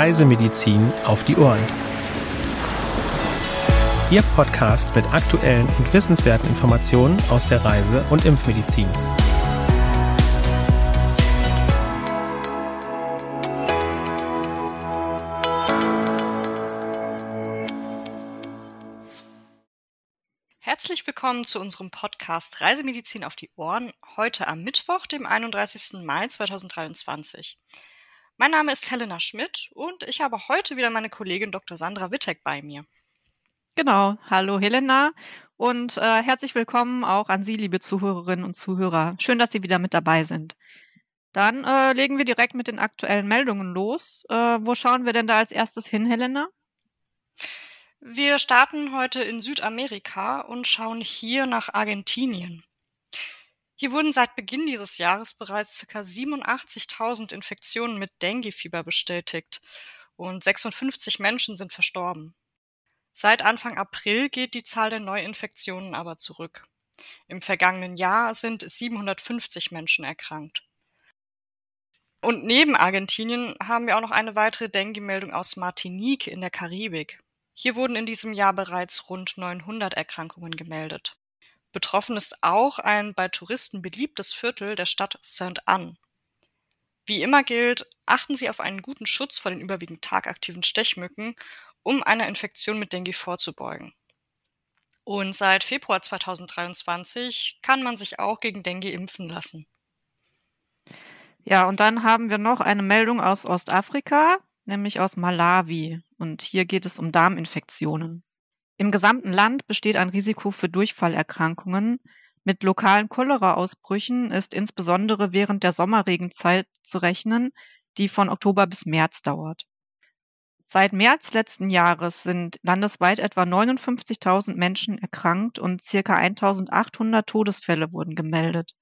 Reisemedizin auf die Ohren. Ihr Podcast mit aktuellen und wissenswerten Informationen aus der Reise- und Impfmedizin. Herzlich willkommen zu unserem Podcast Reisemedizin auf die Ohren, heute am Mittwoch, dem 31. Mai 2023. Mein Name ist Helena Schmidt und ich habe heute wieder meine Kollegin Dr. Sandra Wittek bei mir. Genau, hallo Helena und äh, herzlich willkommen auch an Sie, liebe Zuhörerinnen und Zuhörer. Schön, dass Sie wieder mit dabei sind. Dann äh, legen wir direkt mit den aktuellen Meldungen los. Äh, wo schauen wir denn da als erstes hin, Helena? Wir starten heute in Südamerika und schauen hier nach Argentinien. Hier wurden seit Beginn dieses Jahres bereits ca. 87.000 Infektionen mit Denguefieber bestätigt und 56 Menschen sind verstorben. Seit Anfang April geht die Zahl der Neuinfektionen aber zurück. Im vergangenen Jahr sind 750 Menschen erkrankt. Und neben Argentinien haben wir auch noch eine weitere Dengue-Meldung aus Martinique in der Karibik. Hier wurden in diesem Jahr bereits rund 900 Erkrankungen gemeldet. Betroffen ist auch ein bei Touristen beliebtes Viertel der Stadt Saint-Anne. Wie immer gilt, achten Sie auf einen guten Schutz vor den überwiegend tagaktiven Stechmücken, um einer Infektion mit Dengue vorzubeugen. Und seit Februar 2023 kann man sich auch gegen Dengue impfen lassen. Ja, und dann haben wir noch eine Meldung aus Ostafrika, nämlich aus Malawi. Und hier geht es um Darminfektionen. Im gesamten Land besteht ein Risiko für Durchfallerkrankungen. Mit lokalen Cholera-Ausbrüchen ist insbesondere während der Sommerregenzeit zu rechnen, die von Oktober bis März dauert. Seit März letzten Jahres sind landesweit etwa 59.000 Menschen erkrankt und circa 1.800 Todesfälle wurden gemeldet.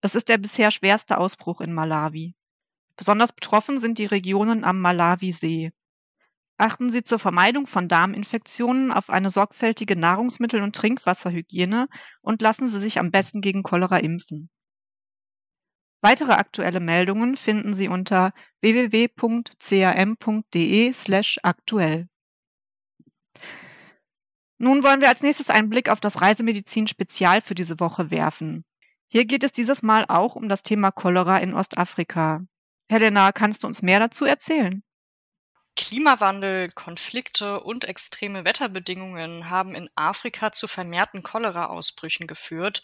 Es ist der bisher schwerste Ausbruch in Malawi. Besonders betroffen sind die Regionen am Malawisee. Achten Sie zur Vermeidung von Darminfektionen auf eine sorgfältige Nahrungsmittel- und Trinkwasserhygiene und lassen Sie sich am besten gegen Cholera impfen. Weitere aktuelle Meldungen finden Sie unter www.cam.de/aktuell. Nun wollen wir als nächstes einen Blick auf das Reisemedizin-Spezial für diese Woche werfen. Hier geht es dieses Mal auch um das Thema Cholera in Ostafrika. Helena, kannst du uns mehr dazu erzählen? Klimawandel, Konflikte und extreme Wetterbedingungen haben in Afrika zu vermehrten Cholera-Ausbrüchen geführt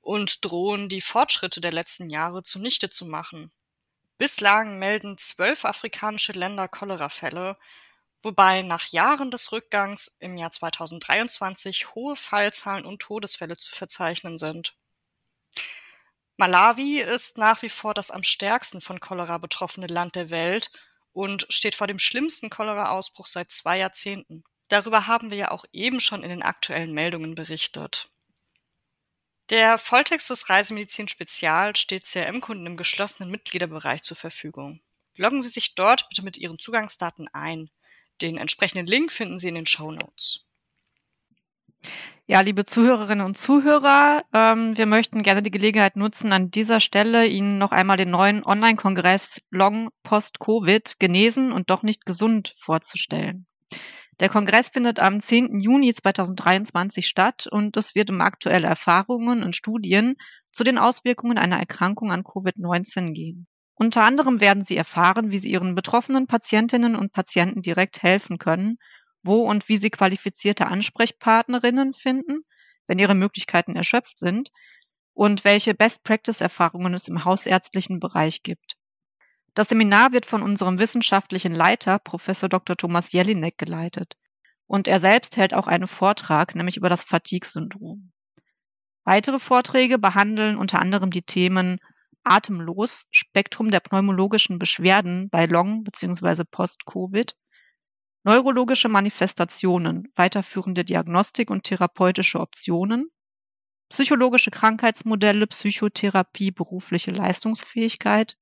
und drohen die Fortschritte der letzten Jahre zunichte zu machen. Bislang melden zwölf afrikanische Länder Cholerafälle, wobei nach Jahren des Rückgangs im Jahr 2023 hohe Fallzahlen und Todesfälle zu verzeichnen sind. Malawi ist nach wie vor das am stärksten von Cholera betroffene Land der Welt und steht vor dem schlimmsten Cholera-Ausbruch seit zwei Jahrzehnten. Darüber haben wir ja auch eben schon in den aktuellen Meldungen berichtet. Der Volltext des Reisemedizin Spezial steht CRM-Kunden im geschlossenen Mitgliederbereich zur Verfügung. Loggen Sie sich dort bitte mit Ihren Zugangsdaten ein. Den entsprechenden Link finden Sie in den Show Notes. Ja, liebe Zuhörerinnen und Zuhörer, ähm, wir möchten gerne die Gelegenheit nutzen, an dieser Stelle Ihnen noch einmal den neuen Online-Kongress Long Post-Covid genesen und doch nicht gesund vorzustellen. Der Kongress findet am 10. Juni 2023 statt und es wird um aktuelle Erfahrungen und Studien zu den Auswirkungen einer Erkrankung an Covid-19 gehen. Unter anderem werden Sie erfahren, wie Sie Ihren betroffenen Patientinnen und Patienten direkt helfen können wo und wie sie qualifizierte Ansprechpartnerinnen finden, wenn ihre Möglichkeiten erschöpft sind und welche Best-Practice-Erfahrungen es im hausärztlichen Bereich gibt. Das Seminar wird von unserem wissenschaftlichen Leiter, Professor Dr. Thomas Jelinek, geleitet. Und er selbst hält auch einen Vortrag, nämlich über das Fatigue-Syndrom. Weitere Vorträge behandeln unter anderem die Themen Atemlos, Spektrum der pneumologischen Beschwerden bei Long- bzw. Post-Covid Neurologische Manifestationen, weiterführende Diagnostik und therapeutische Optionen, psychologische Krankheitsmodelle, Psychotherapie, berufliche Leistungsfähigkeit,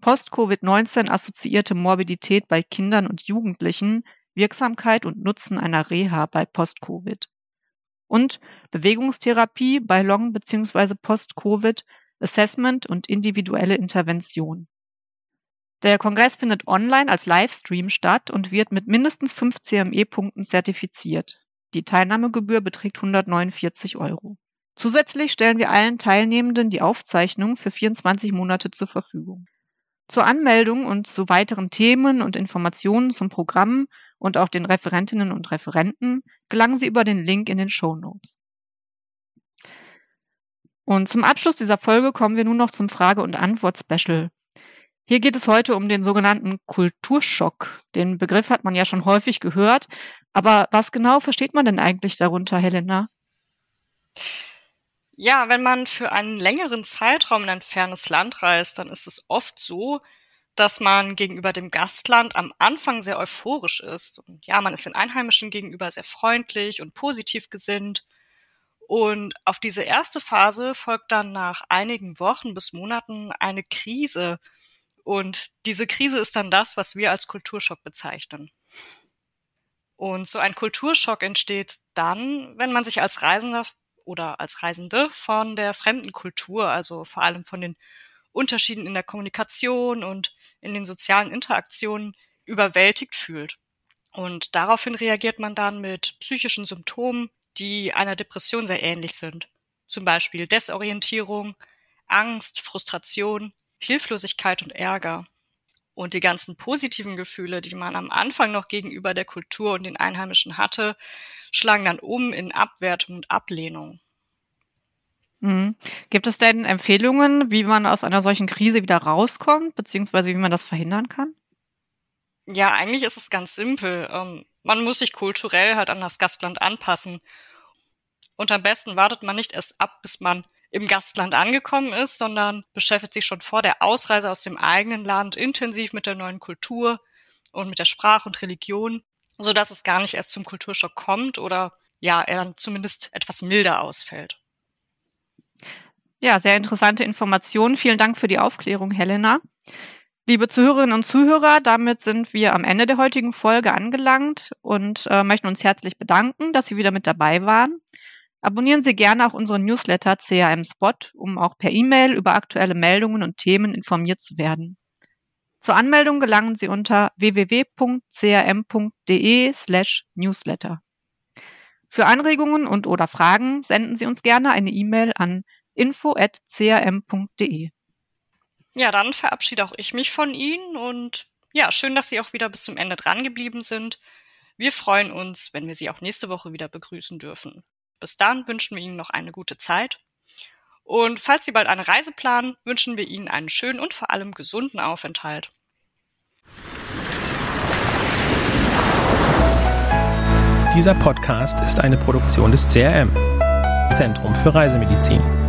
Post-Covid-19 assoziierte Morbidität bei Kindern und Jugendlichen, Wirksamkeit und Nutzen einer Reha bei Post-Covid und Bewegungstherapie bei Long- bzw. Post-Covid, Assessment und individuelle Intervention. Der Kongress findet online als Livestream statt und wird mit mindestens fünf CME-Punkten zertifiziert. Die Teilnahmegebühr beträgt 149 Euro. Zusätzlich stellen wir allen Teilnehmenden die Aufzeichnung für 24 Monate zur Verfügung. Zur Anmeldung und zu weiteren Themen und Informationen zum Programm und auch den Referentinnen und Referenten gelangen Sie über den Link in den Show Notes. Und zum Abschluss dieser Folge kommen wir nun noch zum Frage- und Antwort-Special. Hier geht es heute um den sogenannten Kulturschock. Den Begriff hat man ja schon häufig gehört. Aber was genau versteht man denn eigentlich darunter, Helena? Ja, wenn man für einen längeren Zeitraum in ein fernes Land reist, dann ist es oft so, dass man gegenüber dem Gastland am Anfang sehr euphorisch ist. Und ja, man ist den Einheimischen gegenüber sehr freundlich und positiv gesinnt. Und auf diese erste Phase folgt dann nach einigen Wochen bis Monaten eine Krise, und diese Krise ist dann das, was wir als Kulturschock bezeichnen. Und so ein Kulturschock entsteht dann, wenn man sich als Reisender oder als Reisende von der fremden Kultur, also vor allem von den Unterschieden in der Kommunikation und in den sozialen Interaktionen überwältigt fühlt. Und daraufhin reagiert man dann mit psychischen Symptomen, die einer Depression sehr ähnlich sind. Zum Beispiel Desorientierung, Angst, Frustration, Hilflosigkeit und Ärger. Und die ganzen positiven Gefühle, die man am Anfang noch gegenüber der Kultur und den Einheimischen hatte, schlagen dann um in Abwertung und Ablehnung. Mhm. Gibt es denn Empfehlungen, wie man aus einer solchen Krise wieder rauskommt, beziehungsweise wie man das verhindern kann? Ja, eigentlich ist es ganz simpel. Ähm, man muss sich kulturell halt an das Gastland anpassen. Und am besten wartet man nicht erst ab, bis man im Gastland angekommen ist, sondern beschäftigt sich schon vor der Ausreise aus dem eigenen Land intensiv mit der neuen Kultur und mit der Sprache und Religion, so dass es gar nicht erst zum Kulturschock kommt oder ja, er dann zumindest etwas milder ausfällt. Ja, sehr interessante Informationen. Vielen Dank für die Aufklärung, Helena. Liebe Zuhörerinnen und Zuhörer, damit sind wir am Ende der heutigen Folge angelangt und äh, möchten uns herzlich bedanken, dass Sie wieder mit dabei waren. Abonnieren Sie gerne auch unseren Newsletter CRM Spot, um auch per E-Mail über aktuelle Meldungen und Themen informiert zu werden. Zur Anmeldung gelangen Sie unter www.crm.de slash newsletter. Für Anregungen und oder Fragen senden Sie uns gerne eine E-Mail an info.crm.de. Ja, dann verabschiede auch ich mich von Ihnen und ja, schön, dass Sie auch wieder bis zum Ende dran geblieben sind. Wir freuen uns, wenn wir Sie auch nächste Woche wieder begrüßen dürfen. Bis dann wünschen wir Ihnen noch eine gute Zeit. Und falls Sie bald eine Reise planen, wünschen wir Ihnen einen schönen und vor allem gesunden Aufenthalt. Dieser Podcast ist eine Produktion des CRM, Zentrum für Reisemedizin.